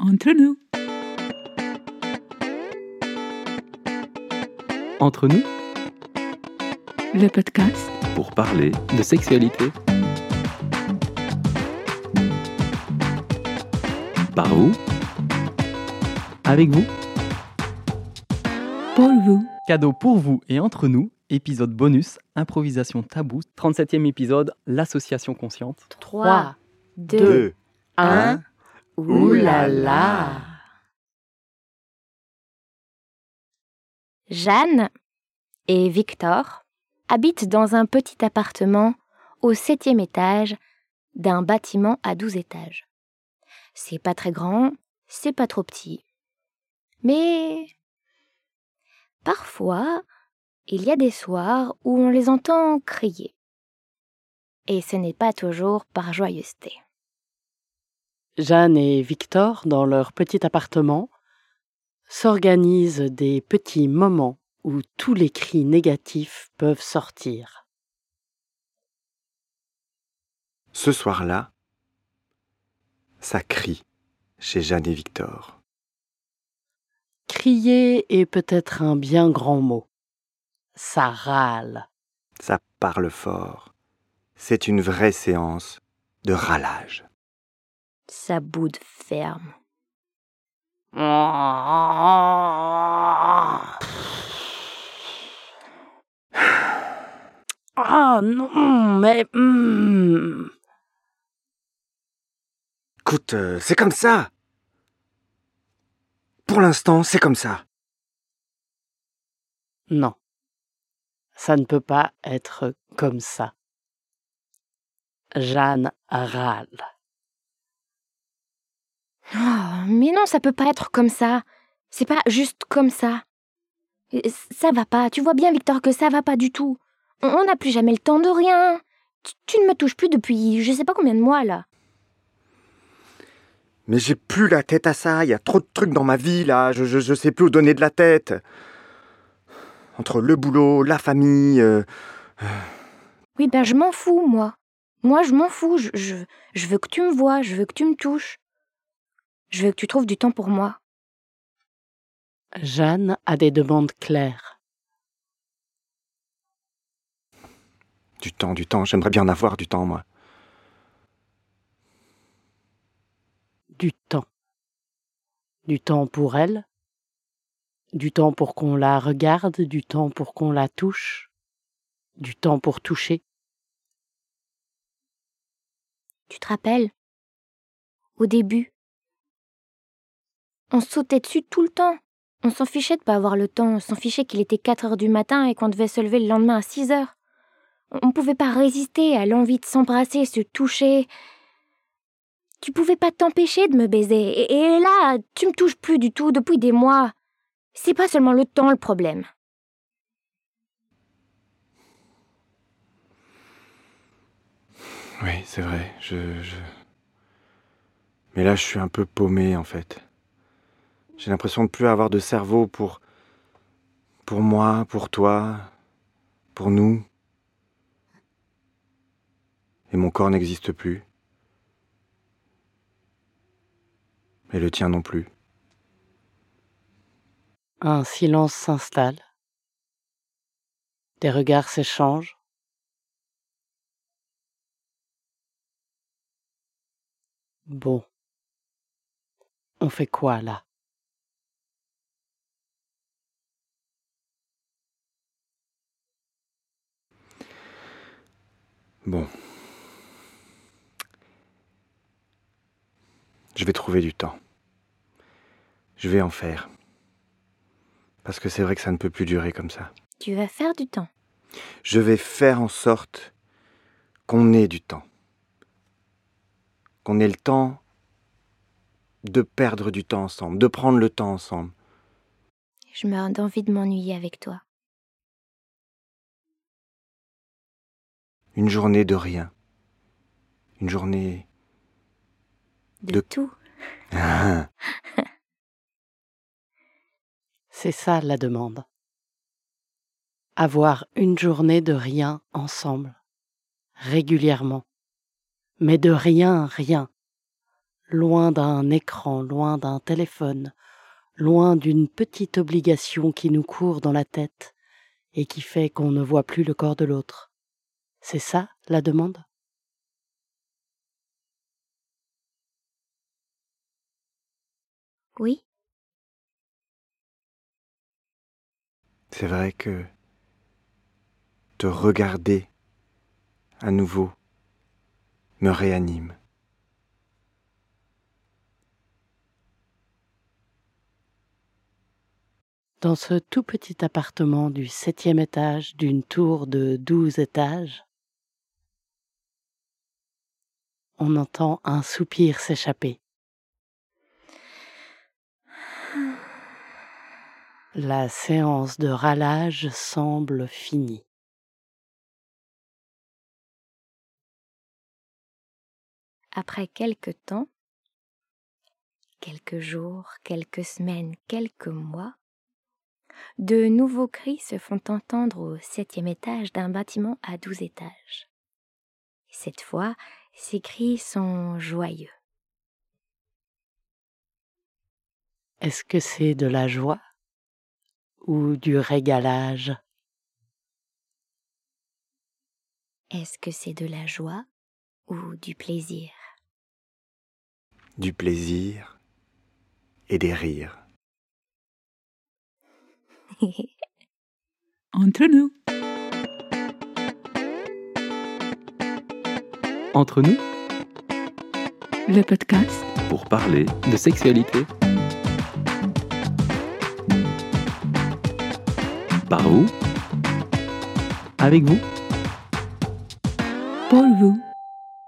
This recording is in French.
Entre nous. Entre nous, Le podcast pour parler de sexualité. Par vous, avec vous. pour vous. Cadeau pour vous et entre nous, épisode bonus, improvisation tabou, 37e épisode, l'association consciente. 3, 2, Deux, 1. Ouh là là Jeanne et Victor habitent dans un petit appartement au septième étage d'un bâtiment à 12 étages. C'est pas très grand, c'est pas trop petit. Mais parfois, il y a des soirs où on les entend crier. Et ce n'est pas toujours par joyeuseté. Jeanne et Victor, dans leur petit appartement, s'organisent des petits moments où tous les cris négatifs peuvent sortir. Ce soir-là, ça crie chez Jeanne et Victor. Crier est peut-être un bien grand mot. Ça râle. Ça parle fort. C'est une vraie séance de râlage. Sa boude ferme. Ah non, mais... hmm, Écoute, euh, c'est comme ça. Pour l'instant, c'est comme ça. non. Ça ne peut pas être comme ça. Jeanne râle. Oh, mais non, ça peut pas être comme ça. C'est pas juste comme ça. Euh, Ça va pas. Tu vois bien, Victor, que ça va pas du tout. On- n'a plus jamais le temps de rien. Tu, tu ne me touches plus depuis je sais pas combien de mois là. Mais j'ai plus la tête à ça. Il y a trop de trucs dans ma vie, là. Je, je, je sais plus où donner de la tête. Entre le boulot, la famille. euh, Oui, ben je m'en fous, moi. Moi, je m'en fous. Je, je, je veux que tu me vois. Je veux que tu me touches. Je veux que tu trouves du temps pour moi. Jeanne a des demandes claires. Du temps, du temps. J'aimerais bien en avoir du temps, moi. du temps. Du temps pour elle, du temps pour qu'on la regarde, du temps pour qu'on la touche, du temps pour toucher. Tu te rappelles? Au début. On sautait dessus tout le temps. On s'en fichait de pas avoir le temps. On s'en fichait qu'il était 4 heures du matin et qu'on devait se lever le lendemain à 6 heures. On ne pouvait pas résister à l'envie de s'embrasser, se toucher. Tu pouvais pas t'empêcher de me baiser. Et, et là, tu me touches plus du tout depuis des mois. C'est pas seulement le temps le problème. Oui, c'est vrai. Je, je... Mais là, je suis un peu paumé, en fait. J'ai l'impression de plus avoir de cerveau pour. pour moi, pour toi, pour nous. Et mon corps n'existe plus. Et le tien non plus. Un silence s'installe. Des regards s'échangent. Bon. On fait quoi là? Bon. Je vais trouver du temps. Je vais en faire. Parce que c'est vrai que ça ne peut plus durer comme ça. Tu vas faire du temps. Je vais faire en sorte qu'on ait du temps. Qu'on ait le temps de perdre du temps ensemble, de prendre le temps ensemble. Je meurs d'envie de m'ennuyer avec toi. Une journée de rien. Une journée... De, De- tout. C'est ça la demande. Avoir une journée de rien ensemble, régulièrement. Mais de rien, rien. loin d'un écran, loin d'un téléphone, loin d'une petite obligation qui nous court dans la tête et qui fait qu'on ne voit plus le corps de l'autre. C'est ça la demande? Oui, C'est vrai que te regarder à nouveau me réanime. Dans ce tout petit appartement du septième étage d'une tour de douze étages, on entend un soupir s'échapper. La séance de râlage semble finie. après quelque temps, quelques jours, quelques semaines, quelques mois, de nouveaux cris se font entendre au septième étage d'un bâtiment à douze étages. Cette fois, ces cris sont joyeux. Est-ce que c'est de la joie ou du régalage? Est-ce que c'est de la joie ou du plaisir? Du plaisir et des rires. Entre nous. Entre nous, Le podcast pour parler de sexualité. Par vous, avec vous. pour vous.